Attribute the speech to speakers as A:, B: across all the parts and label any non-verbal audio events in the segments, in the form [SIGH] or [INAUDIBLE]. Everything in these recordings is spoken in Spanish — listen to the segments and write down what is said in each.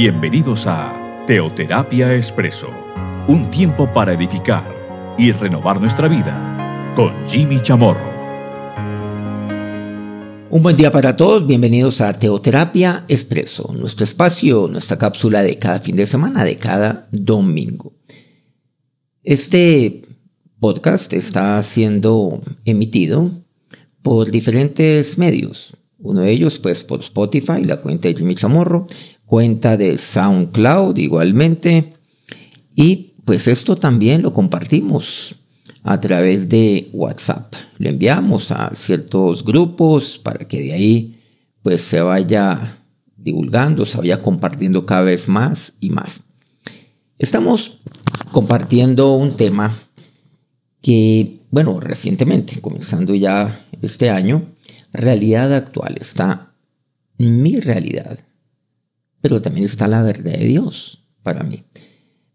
A: Bienvenidos a Teoterapia Expreso, un tiempo para edificar y renovar nuestra vida con Jimmy Chamorro.
B: Un buen día para todos, bienvenidos a Teoterapia Expreso, nuestro espacio, nuestra cápsula de cada fin de semana, de cada domingo. Este podcast está siendo emitido por diferentes medios. Uno de ellos, pues, por Spotify, la cuenta de Jimmy Chamorro, cuenta de SoundCloud igualmente. Y pues esto también lo compartimos a través de WhatsApp. Le enviamos a ciertos grupos para que de ahí pues se vaya divulgando, se vaya compartiendo cada vez más y más. Estamos compartiendo un tema que, bueno, recientemente, comenzando ya este año, realidad actual está mi realidad, pero también está la verdad de Dios para mí.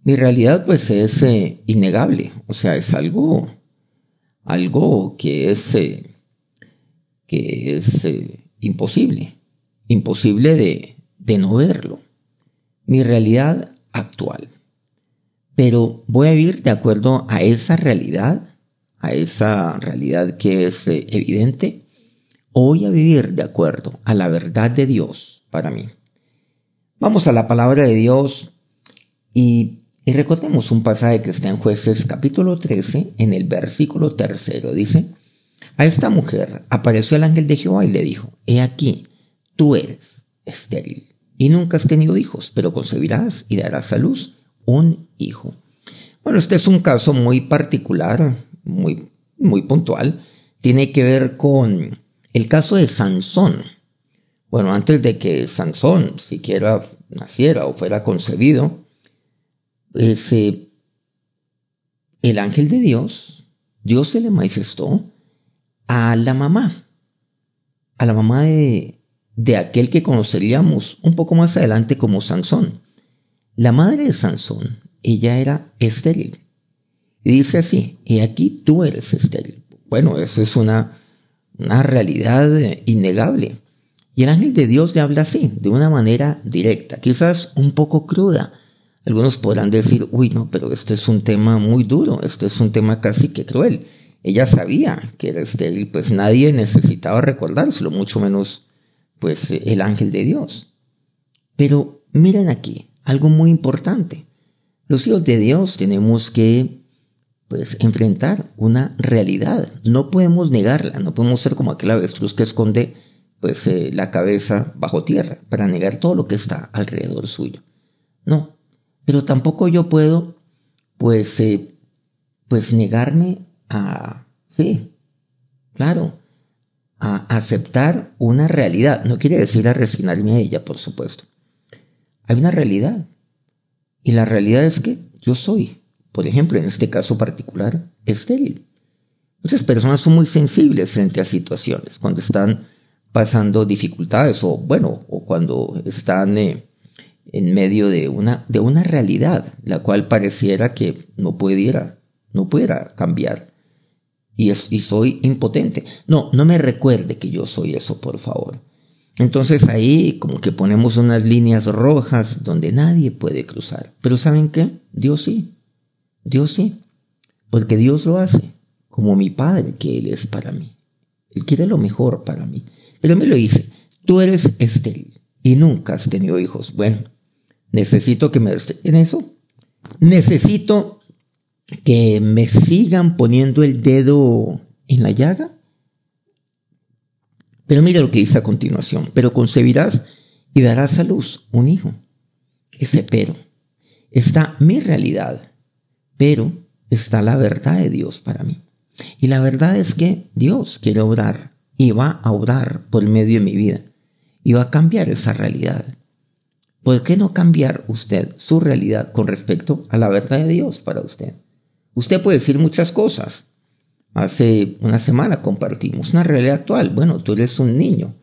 B: Mi realidad pues es eh, innegable, o sea, es algo, algo que es, eh, que es eh, imposible, imposible de, de no verlo. Mi realidad actual. Pero voy a vivir de acuerdo a esa realidad, a esa realidad que es evidente, o voy a vivir de acuerdo a la verdad de Dios para mí. Vamos a la palabra de Dios y y recordemos un pasaje que está en jueces capítulo 13, en el versículo tercero. Dice, a esta mujer apareció el ángel de Jehová y le dijo, he aquí, tú eres estéril y nunca has tenido hijos, pero concebirás y darás a luz un hijo. Bueno, este es un caso muy particular, muy, muy puntual. Tiene que ver con el caso de Sansón. Bueno, antes de que Sansón siquiera naciera o fuera concebido, ese, el ángel de Dios, Dios se le manifestó a la mamá, a la mamá de, de aquel que conoceríamos un poco más adelante como Sansón. La madre de Sansón, ella era estéril. Y dice así, y aquí tú eres estéril. Bueno, eso es una, una realidad innegable. Y el ángel de Dios le habla así, de una manera directa, quizás un poco cruda, algunos podrán decir, uy, no, pero este es un tema muy duro, este es un tema casi que cruel. Ella sabía que era estéril, pues nadie necesitaba recordárselo, mucho menos pues el ángel de Dios. Pero miren aquí, algo muy importante. Los hijos de Dios tenemos que pues enfrentar una realidad. No podemos negarla, no podemos ser como aquel avestruz que esconde pues eh, la cabeza bajo tierra para negar todo lo que está alrededor suyo. No, pero tampoco yo puedo, pues, eh, pues negarme a, sí, claro, a aceptar una realidad. No quiere decir a resignarme a ella, por supuesto. Hay una realidad. Y la realidad es que yo soy, por ejemplo, en este caso particular, estéril. Muchas personas son muy sensibles frente a situaciones, cuando están pasando dificultades o, bueno, o cuando están... Eh, en medio de una, de una realidad, la cual pareciera que no pudiera, no pudiera cambiar. Y, es, y soy impotente. No, no me recuerde que yo soy eso, por favor. Entonces ahí como que ponemos unas líneas rojas donde nadie puede cruzar. Pero ¿saben qué? Dios sí. Dios sí. Porque Dios lo hace como mi Padre que Él es para mí. Él quiere lo mejor para mí. Pero me lo dice, tú eres estéril y nunca has tenido hijos. Bueno, Necesito que me en eso. Necesito que me sigan poniendo el dedo en la llaga. Pero mira lo que dice a continuación. Pero concebirás y darás a luz un hijo. Ese pero. Está mi realidad, pero está la verdad de Dios para mí. Y la verdad es que Dios quiere obrar y va a obrar por medio de mi vida y va a cambiar esa realidad. ¿Por qué no cambiar usted su realidad con respecto a la verdad de Dios para usted? Usted puede decir muchas cosas. Hace una semana compartimos una realidad actual. Bueno, tú eres un niño.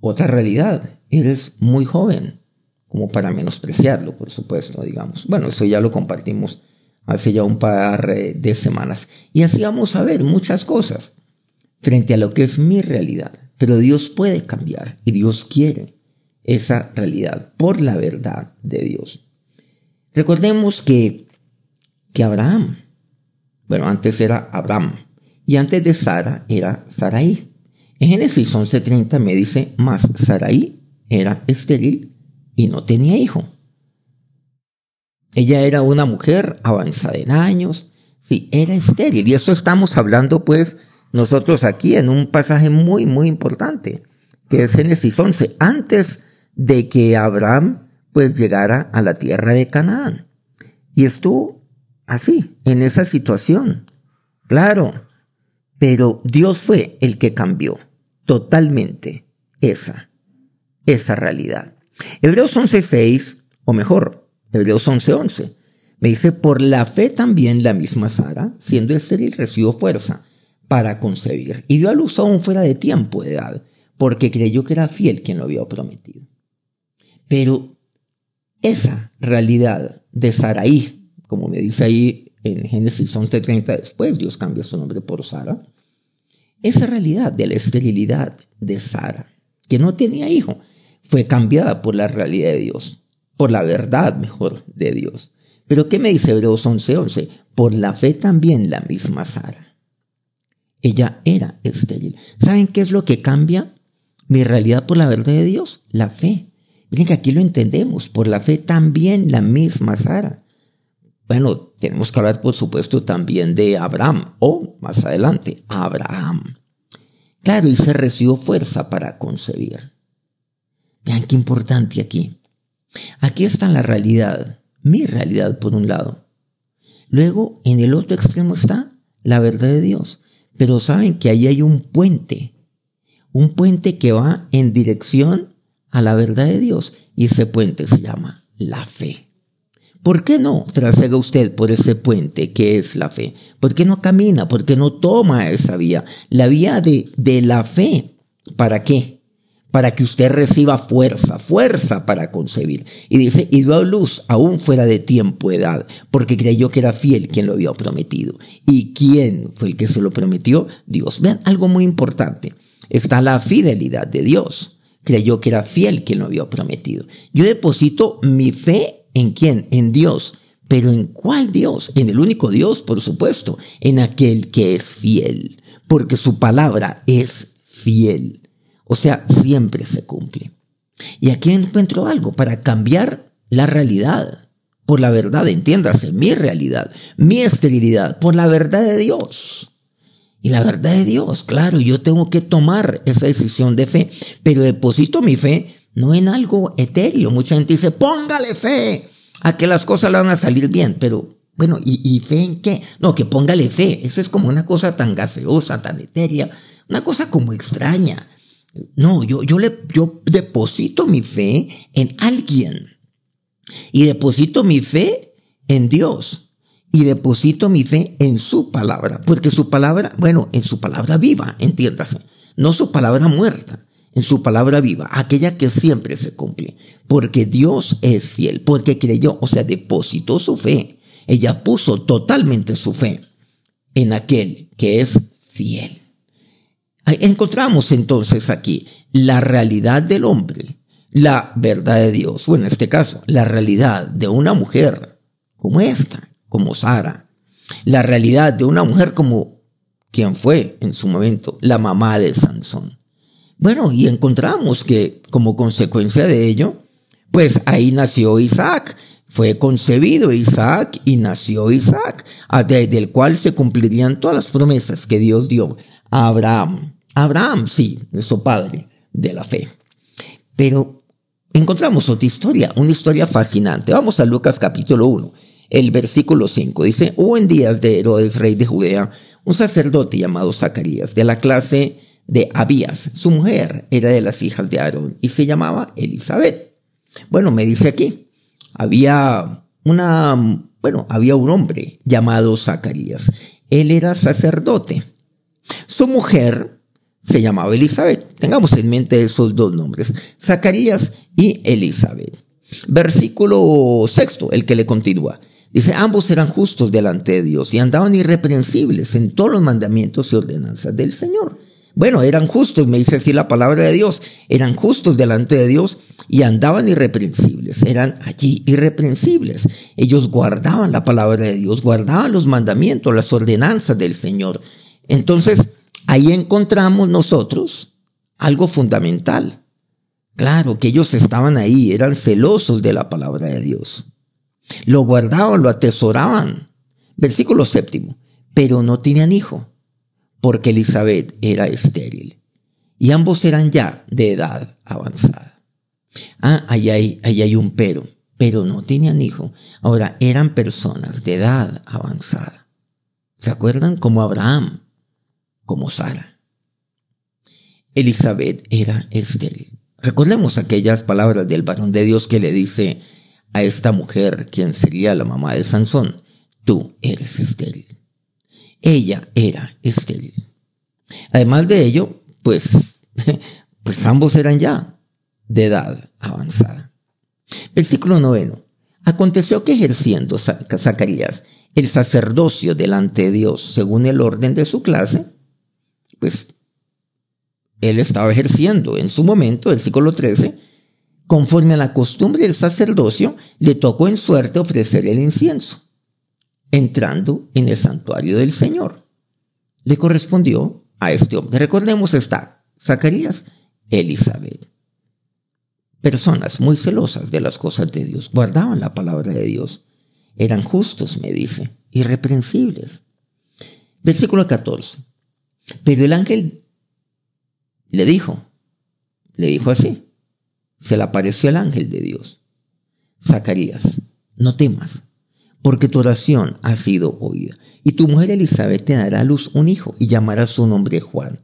B: Otra realidad, eres muy joven, como para menospreciarlo, por supuesto, digamos. Bueno, eso ya lo compartimos hace ya un par de semanas. Y así vamos a ver muchas cosas frente a lo que es mi realidad. Pero Dios puede cambiar y Dios quiere esa realidad, por la verdad de Dios. Recordemos que, que Abraham, bueno, antes era Abraham, y antes de Sara era Sarai. En Génesis 11:30 me dice, más Sarai era estéril y no tenía hijo. Ella era una mujer avanzada en años, sí, era estéril. Y eso estamos hablando pues nosotros aquí en un pasaje muy, muy importante, que es Génesis 11, antes de que Abraham pues llegara a la tierra de Canaán. Y estuvo así, en esa situación. Claro, pero Dios fue el que cambió totalmente esa, esa realidad. Hebreos 11.6, o mejor, Hebreos 11.11, me dice, por la fe también la misma Sara, siendo estéril, recibió fuerza para concebir y dio a luz aún fuera de tiempo de edad, porque creyó que era fiel quien lo había prometido. Pero esa realidad de Saraí, como me dice ahí en Génesis 11:30 después, Dios cambia su nombre por Sara, esa realidad de la esterilidad de Sara, que no tenía hijo, fue cambiada por la realidad de Dios, por la verdad mejor de Dios. Pero ¿qué me dice Hebreos 11:11? Por la fe también la misma Sara. Ella era estéril. ¿Saben qué es lo que cambia mi realidad por la verdad de Dios? La fe. Miren que aquí lo entendemos. Por la fe también la misma Sara. Bueno, tenemos que hablar, por supuesto, también de Abraham, o más adelante, Abraham. Claro, y se recibió fuerza para concebir. Vean qué importante aquí. Aquí está la realidad, mi realidad por un lado. Luego, en el otro extremo está la verdad de Dios. Pero saben que ahí hay un puente, un puente que va en dirección a la verdad de Dios. Y ese puente se llama la fe. ¿Por qué no trasega usted por ese puente que es la fe? ¿Por qué no camina? ¿Por qué no toma esa vía? La vía de, de la fe. ¿Para qué? Para que usted reciba fuerza, fuerza para concebir. Y dice, y dio luz aún fuera de tiempo, edad, porque creyó que era fiel quien lo había prometido. ¿Y quién fue el que se lo prometió? Dios. Vean, algo muy importante. Está la fidelidad de Dios creyó que era fiel quien lo había prometido. Yo deposito mi fe en quién? En Dios. Pero ¿en cuál Dios? En el único Dios, por supuesto, en aquel que es fiel, porque su palabra es fiel. O sea, siempre se cumple. Y aquí encuentro algo para cambiar la realidad por la verdad, entiéndase, mi realidad, mi esterilidad, por la verdad de Dios. Y la verdad de Dios, claro, yo tengo que tomar esa decisión de fe, pero deposito mi fe no en algo etéreo. Mucha gente dice, póngale fe a que las cosas le van a salir bien, pero bueno, ¿y, fe en qué? No, que póngale fe. Eso es como una cosa tan gaseosa, tan etérea, una cosa como extraña. No, yo, yo, le, yo deposito mi fe en alguien. Y deposito mi fe en Dios. Y deposito mi fe en su palabra, porque su palabra, bueno, en su palabra viva, entiéndase, no su palabra muerta, en su palabra viva, aquella que siempre se cumple, porque Dios es fiel, porque creyó, o sea, depositó su fe, ella puso totalmente su fe en aquel que es fiel. Encontramos entonces aquí la realidad del hombre, la verdad de Dios, bueno, en este caso, la realidad de una mujer como esta, como Sara, la realidad de una mujer como quien fue en su momento la mamá de Sansón. Bueno, y encontramos que como consecuencia de ello, pues ahí nació Isaac, fue concebido Isaac y nació Isaac, del cual se cumplirían todas las promesas que Dios dio a Abraham. Abraham, sí, su padre de la fe. Pero encontramos otra historia, una historia fascinante. Vamos a Lucas capítulo 1 el versículo 5 dice, hubo en días de Herodes, rey de Judea, un sacerdote llamado Zacarías, de la clase de Abías. Su mujer era de las hijas de Aarón y se llamaba Elizabeth. Bueno, me dice aquí, había una, bueno, había un hombre llamado Zacarías. Él era sacerdote. Su mujer se llamaba Elizabeth. Tengamos en mente esos dos nombres, Zacarías y Elizabeth. Versículo sexto, el que le continúa. Dice, ambos eran justos delante de Dios y andaban irreprensibles en todos los mandamientos y ordenanzas del Señor. Bueno, eran justos, me dice así la palabra de Dios, eran justos delante de Dios y andaban irreprensibles, eran allí irreprensibles. Ellos guardaban la palabra de Dios, guardaban los mandamientos, las ordenanzas del Señor. Entonces, ahí encontramos nosotros algo fundamental. Claro que ellos estaban ahí, eran celosos de la palabra de Dios. Lo guardaban, lo atesoraban. Versículo séptimo. Pero no tenían hijo, porque Elizabeth era estéril. Y ambos eran ya de edad avanzada. Ah, ahí hay, ahí hay un pero. Pero no tenían hijo. Ahora, eran personas de edad avanzada. ¿Se acuerdan? Como Abraham, como Sara. Elizabeth era estéril. Recordemos aquellas palabras del varón de Dios que le dice a esta mujer, quien sería la mamá de Sansón, tú eres estéril. Ella era estéril. Además de ello, pues, [LAUGHS] pues ambos eran ya de edad avanzada. Versículo noveno. Aconteció que ejerciendo Zacarías el sacerdocio delante de Dios según el orden de su clase, pues él estaba ejerciendo en su momento, el versículo 13, conforme a la costumbre del sacerdocio, le tocó en suerte ofrecer el incienso, entrando en el santuario del Señor. Le correspondió a este hombre. Recordemos está Zacarías, Elizabeth. Personas muy celosas de las cosas de Dios, guardaban la palabra de Dios, eran justos, me dice, irreprensibles. Versículo 14. Pero el ángel le dijo, le dijo así, se le apareció el ángel de Dios. Zacarías, no temas, porque tu oración ha sido oída. Y tu mujer Elizabeth te dará a luz un hijo y llamará su nombre Juan.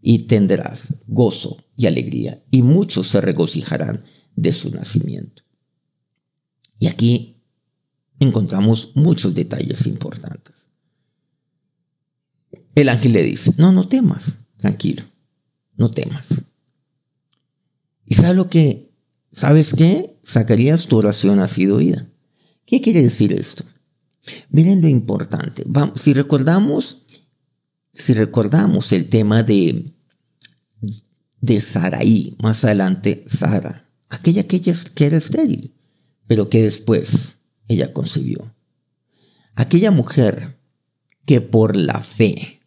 B: Y tendrás gozo y alegría, y muchos se regocijarán de su nacimiento. Y aquí encontramos muchos detalles importantes. El ángel le dice, no, no temas, tranquilo no temas. ¿Y sabes lo que? ¿Sabes qué? Zacarías, tu oración ha sido oída. ¿Qué quiere decir esto? Miren lo importante. Si recordamos, si recordamos el tema de, de Saraí, más adelante Sara, aquella que, que era estéril, pero que después ella concibió. Aquella mujer que por la fe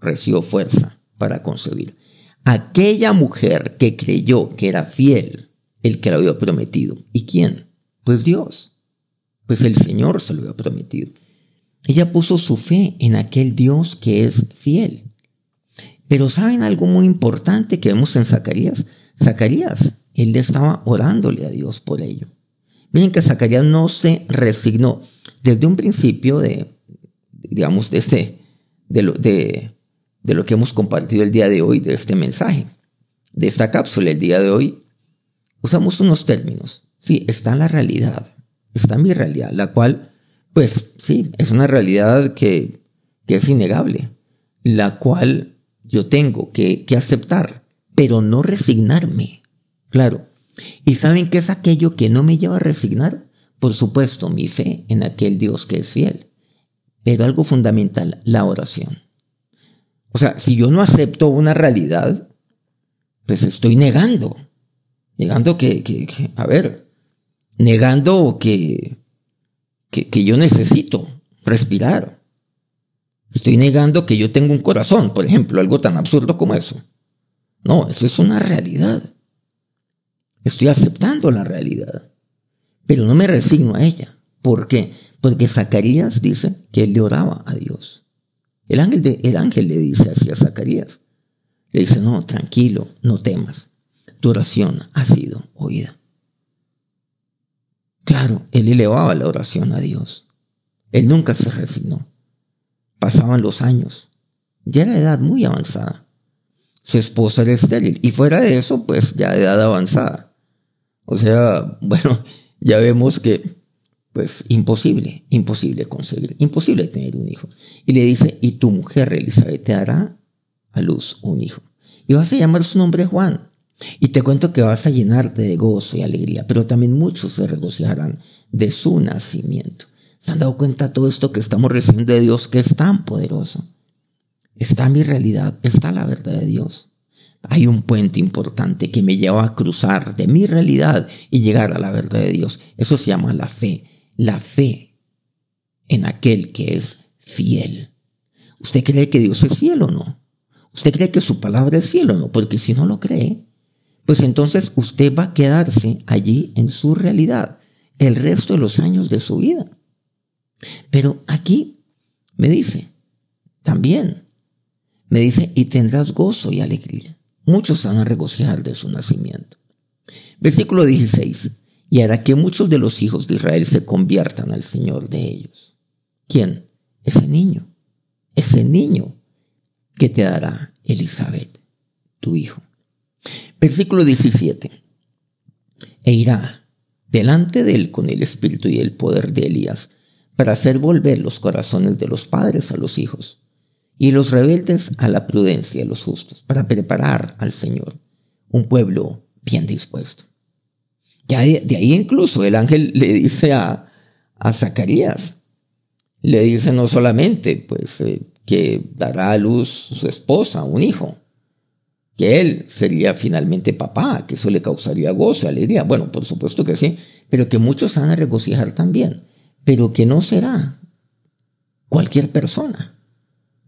B: recibió fuerza para concebir aquella mujer que creyó que era fiel el que lo había prometido. ¿Y quién? Pues Dios. Pues el Señor se lo había prometido. Ella puso su fe en aquel Dios que es fiel. Pero ¿saben algo muy importante que vemos en Zacarías? Zacarías, él estaba orándole a Dios por ello. Miren que Zacarías no se resignó desde un principio de, digamos, de este, de, lo, de, de lo que hemos compartido el día de hoy, de este mensaje, de esta cápsula el día de hoy, usamos unos términos. Sí, está la realidad, está mi realidad, la cual, pues sí, es una realidad que, que es innegable, la cual yo tengo que, que aceptar, pero no resignarme. Claro. ¿Y saben qué es aquello que no me lleva a resignar? Por supuesto, mi fe en aquel Dios que es fiel. Pero algo fundamental, la oración. O sea, si yo no acepto una realidad, pues estoy negando. Negando que, a ver, negando que, que, que yo necesito respirar. Estoy negando que yo tengo un corazón, por ejemplo, algo tan absurdo como eso. No, eso es una realidad. Estoy aceptando la realidad, pero no me resigno a ella. ¿Por qué? Porque Zacarías dice que él le oraba a Dios. El ángel, le dice así a Zacarías. Le dice, no, tranquilo, no temas. Tu oración ha sido oída. Claro, él elevaba la oración a Dios. Él nunca se resignó. Pasaban los años. Ya era edad muy avanzada. Su esposa era estéril. Y fuera de eso, pues ya de edad avanzada. O sea, [LAUGHS] bueno, ya vemos que pues imposible, imposible concebir, imposible tener un hijo. Y le dice, y tu mujer Elizabeth te dará a luz un hijo. Y vas a llamar su nombre Juan. Y te cuento que vas a llenarte de gozo y alegría, pero también muchos se regocijarán de su nacimiento. ¿Se han dado cuenta de todo esto que estamos recibiendo de Dios que es tan poderoso? está mi realidad, está la verdad de Dios. Hay un puente importante que me lleva a cruzar de mi realidad y llegar a la verdad de Dios. Eso se llama la fe. La fe en aquel que es fiel. ¿Usted cree que Dios es fiel o no? ¿Usted cree que su palabra es fiel o no? Porque si no lo cree, pues entonces usted va a quedarse allí en su realidad el resto de los años de su vida. Pero aquí me dice, también, me dice, y tendrás gozo y alegría. Muchos van a regocijar de su nacimiento. Versículo 16. Y hará que muchos de los hijos de Israel se conviertan al Señor de ellos. ¿Quién? Ese niño. Ese niño que te dará Elizabeth, tu hijo. Versículo 17. E irá delante de él con el espíritu y el poder de Elías para hacer volver los corazones de los padres a los hijos y los rebeldes a la prudencia de los justos, para preparar al Señor un pueblo bien dispuesto. Ya de, ahí incluso el ángel le dice a, a Zacarías, le dice no solamente pues eh, que dará a luz su esposa, un hijo, que él sería finalmente papá, que eso le causaría gozo, alegría. Bueno, por supuesto que sí, pero que muchos van a regocijar también pero que no será cualquier persona.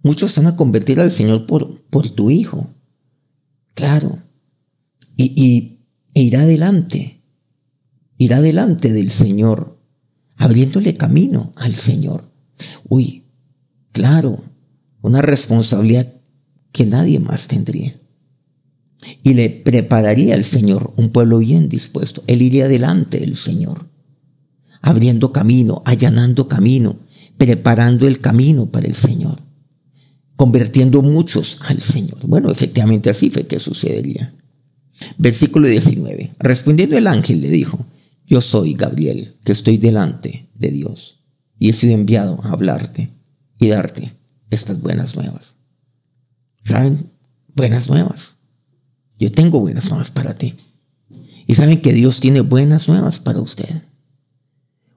B: Muchos van a convertir al Señor por, por tu Hijo. Claro. Y, e irá adelante. Irá adelante del Señor, abriéndole camino al Señor. Uy, claro, una responsabilidad que nadie más tendría. Y le prepararía al Señor un pueblo bien dispuesto. Él iría adelante del Señor abriendo camino, allanando camino, preparando el camino para el Señor, convirtiendo muchos al Señor. Bueno, efectivamente así fue que sucedería. Versículo 19. Respondiendo el ángel le dijo, yo soy Gabriel, que estoy delante de Dios, y he sido enviado a hablarte y darte estas buenas nuevas. ¿Saben? Buenas nuevas. Yo tengo buenas nuevas para ti. Y saben que Dios tiene buenas nuevas para usted.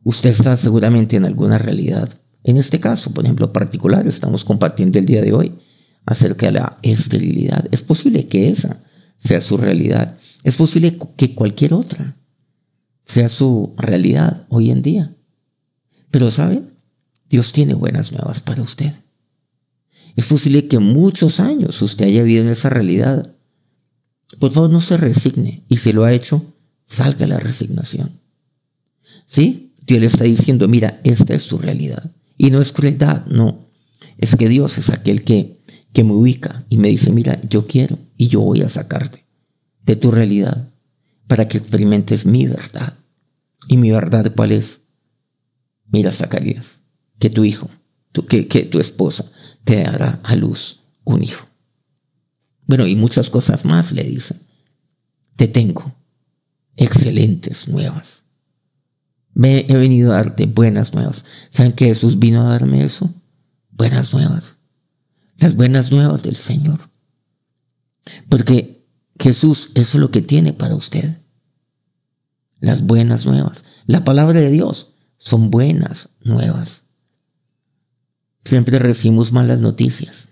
B: Usted está seguramente en alguna realidad. En este caso, por ejemplo, particular, estamos compartiendo el día de hoy acerca de la esterilidad. Es posible que esa sea su realidad. Es posible que cualquier otra sea su realidad hoy en día. Pero ¿saben? Dios tiene buenas nuevas para usted. Es posible que muchos años usted haya vivido en esa realidad. Por favor, no se resigne. Y si lo ha hecho, salga la resignación. ¿Sí? Dios le está diciendo, mira, esta es tu realidad. Y no es crueldad, no. Es que Dios es aquel que, que me ubica y me dice, mira, yo quiero y yo voy a sacarte de tu realidad para que experimentes mi verdad. ¿Y mi verdad cuál es? Mira, Zacarías, que tu hijo, que, que tu esposa te dará a luz un hijo. Bueno, y muchas cosas más le dice. Te tengo excelentes nuevas me he venido a darte buenas nuevas. ¿Saben que Jesús vino a darme eso? Buenas nuevas. Las buenas nuevas del Señor. Porque Jesús, eso es lo que tiene para usted. Las buenas nuevas. La palabra de Dios son buenas nuevas. Siempre recibimos malas noticias.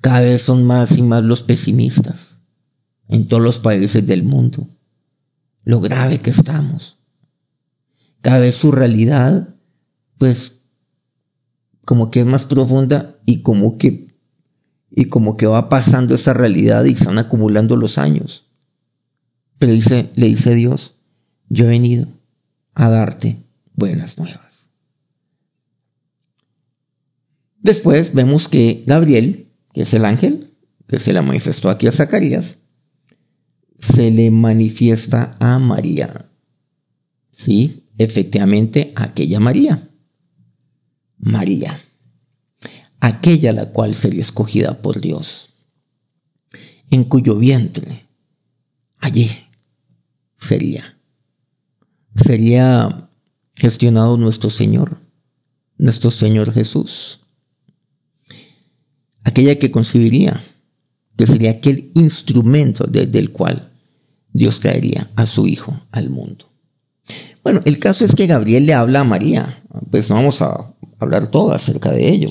B: Cada vez son más y más los pesimistas en todos los países del mundo. Lo grave que estamos cada vez su realidad, pues, como que es más profunda y como que, y como que va pasando esa realidad y se van acumulando los años. Pero dice, le dice Dios, yo he venido a darte buenas nuevas. Después vemos que Gabriel, que es el ángel, que se le manifestó aquí a Zacarías, se le manifiesta a María. ¿Sí? efectivamente aquella María. María, aquella la cual sería escogida por Dios, en cuyo vientre allí sería, sería gestionado nuestro Señor, nuestro Señor Jesús, aquella que concebiría, que sería aquel instrumento desde el cual Dios traería a su Hijo al mundo. Bueno, el caso es que Gabriel le habla a María. Pues no vamos a hablar todo acerca de ello.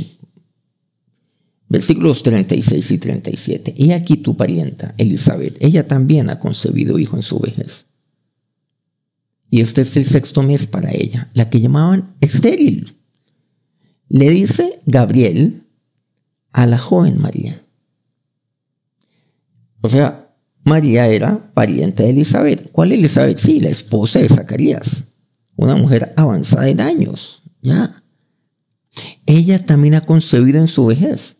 B: Versículos 36 y 37. Y aquí tu parienta, Elizabeth, ella también ha concebido hijo en su vejez. Y este es el sexto mes para ella, la que llamaban estéril. Le dice Gabriel a la joven María. O sea, María era pariente de Elizabeth. ¿Cuál Elizabeth? Sí, la esposa de Zacarías. Una mujer avanzada en años. Ya. Ella también ha concebido en su vejez.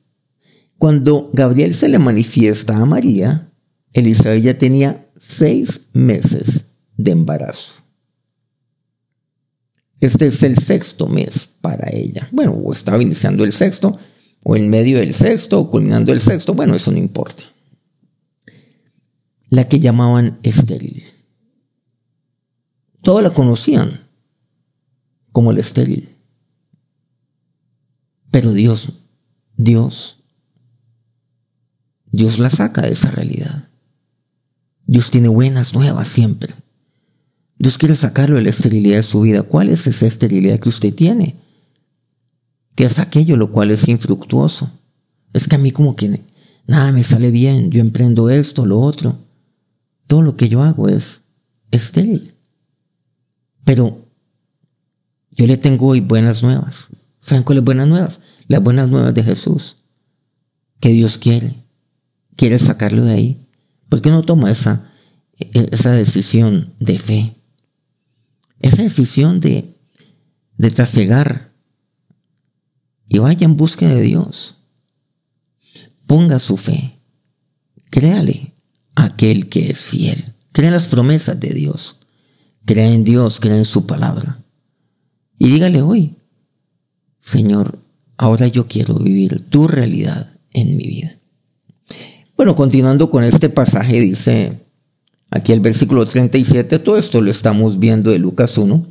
B: Cuando Gabriel se le manifiesta a María, Elizabeth ya tenía seis meses de embarazo. Este es el sexto mes para ella. Bueno, o estaba iniciando el sexto, o en medio del sexto, o culminando el sexto, bueno, eso no importa. La que llamaban estéril. Todos la conocían como la estéril. Pero Dios, Dios Dios la saca de esa realidad. Dios tiene buenas nuevas siempre. Dios quiere sacarlo de la esterilidad de su vida. ¿Cuál es esa esterilidad que usted tiene? ¿Qué es aquello lo cual es infructuoso? Es que a mí como que nada me sale bien, yo emprendo esto, lo otro. Todo lo que yo hago es estéril. Pero yo le tengo hoy buenas nuevas. ¿Saben cuáles buenas nuevas? Las buenas nuevas de Jesús. Que Dios quiere quiere sacarlo de ahí? ¿Por qué no toma esa, esa decisión de fe? Esa decisión de, de trasegar y vaya en busca de Dios. Ponga su fe. Créale a aquel que es fiel. Crea las promesas de Dios. Crea en Dios, crea en su palabra. Y dígale hoy, Señor, ahora yo quiero vivir tu realidad en mi vida. Bueno, continuando con este pasaje, dice aquí el versículo 37, todo esto lo estamos viendo de Lucas 1,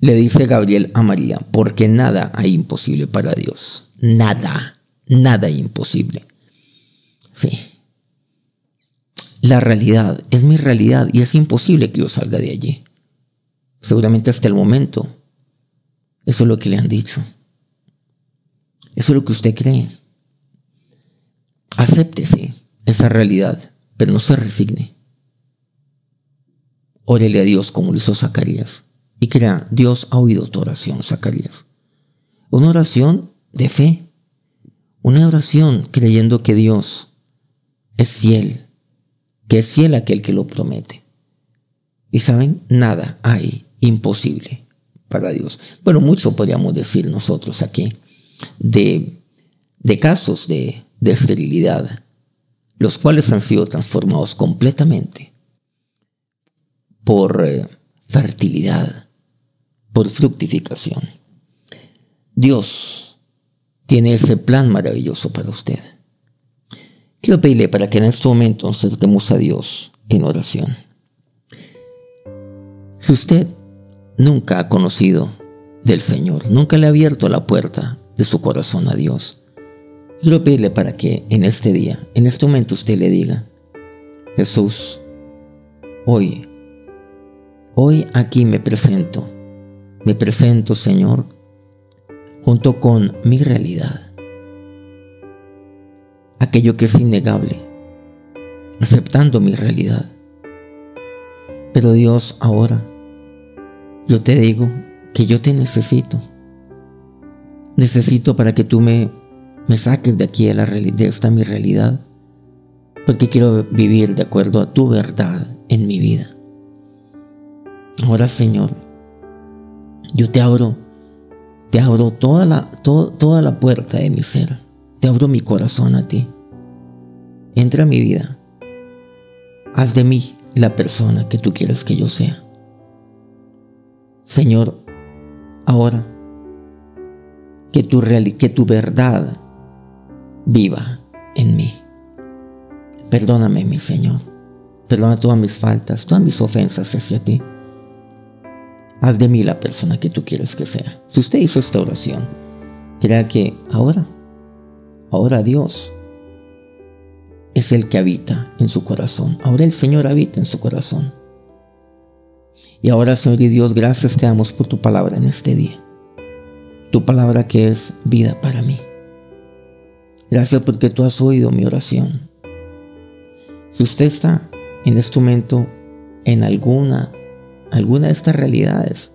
B: le dice Gabriel a María, porque nada hay imposible para Dios. Nada, nada imposible. Sí. La realidad es mi realidad y es imposible que yo salga de allí. Seguramente hasta el momento. Eso es lo que le han dicho. Eso es lo que usted cree. Acéptese esa realidad, pero no se resigne. Órele a Dios como lo hizo Zacarías. Y crea, Dios ha oído tu oración, Zacarías. Una oración de fe. Una oración creyendo que Dios es fiel, que es fiel aquel que lo promete. Y saben, nada hay imposible para Dios. Bueno, mucho podríamos decir nosotros aquí de, de casos de, de esterilidad los cuales han sido transformados completamente por eh, fertilidad, por fructificación. Dios tiene ese plan maravilloso para usted. Quiero pedirle para que en este momento nos acerquemos a Dios en oración. Si usted nunca ha conocido del Señor, nunca le ha abierto la puerta de su corazón a Dios, Quiero pedirle para que en este día, en este momento usted le diga, Jesús, hoy, hoy aquí me presento, me presento Señor, junto con mi realidad, aquello que es innegable, aceptando mi realidad. Pero Dios, ahora, yo te digo que yo te necesito. Necesito para que tú me saques de aquí de, la, de esta mi realidad, porque quiero vivir de acuerdo a tu verdad en mi vida. Ahora, Señor, yo te abro, te abro toda la, toda la puerta de mi ser, te abro mi corazón a ti. Entra a mi vida, haz de mí la persona que tú quieres que yo sea. Señor, ahora que tu, que tu verdad viva en mí. Perdóname, mi Señor. Perdona todas mis faltas, todas mis ofensas hacia ti. Haz de mí la persona que tú quieres que sea. Si usted hizo esta oración, crea que ahora, ahora Dios es el que habita en su corazón. Ahora el Señor habita en su corazón. Y ahora, Señor y Dios, gracias te damos por tu palabra en este día. Tu palabra que es vida para mí. Gracias porque tú has oído mi oración. Si usted está en este momento en alguna, alguna de estas realidades,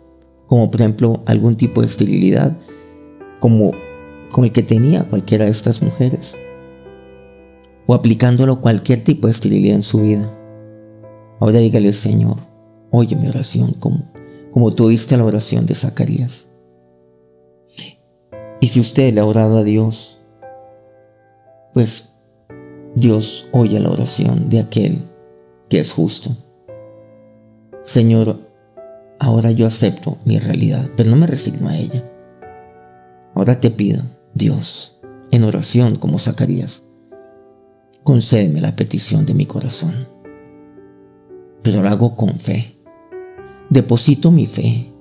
B: como por ejemplo algún tipo de esterilidad, como, como el que tenía cualquiera de estas mujeres, o aplicándolo cualquier tipo de esterilidad en su vida, ahora dígale, Señor, oye mi oración como, como tú oíste la oración de Zacarías. Y si usted le ha orado a Dios, pues Dios oye la oración de aquel que es justo. Señor, ahora yo acepto mi realidad, pero no me resigno a ella. Ahora te pido, Dios, en oración como Zacarías, concédeme la petición de mi corazón. Pero lo hago con fe. Deposito mi fe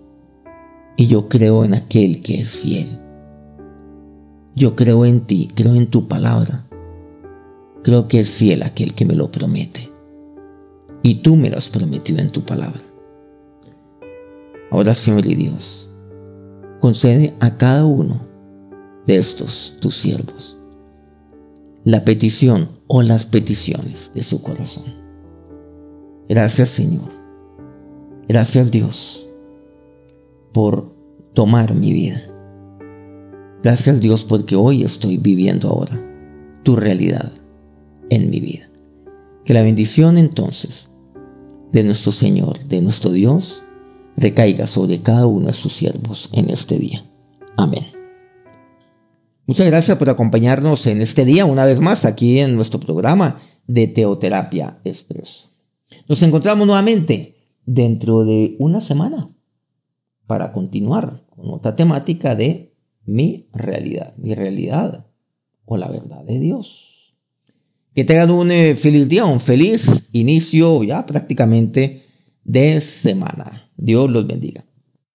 B: y yo creo en aquel que es fiel. Yo creo en ti, creo en tu palabra. Creo que es fiel aquel que me lo promete. Y tú me lo has prometido en tu palabra. Ahora, Señor y Dios, concede a cada uno de estos tus siervos la petición o las peticiones de su corazón. Gracias, Señor. Gracias, Dios, por tomar mi vida. Gracias Dios porque hoy estoy viviendo ahora tu realidad en mi vida. Que la bendición entonces de nuestro Señor, de nuestro Dios, recaiga sobre cada uno de sus siervos en este día. Amén. Muchas gracias por acompañarnos en este día una vez más aquí en nuestro programa de Teoterapia Expreso. Nos encontramos nuevamente dentro de una semana para continuar con otra temática de mi realidad, mi realidad o la verdad de Dios. Que tengan un eh, feliz día, un feliz inicio ya prácticamente de semana. Dios los bendiga.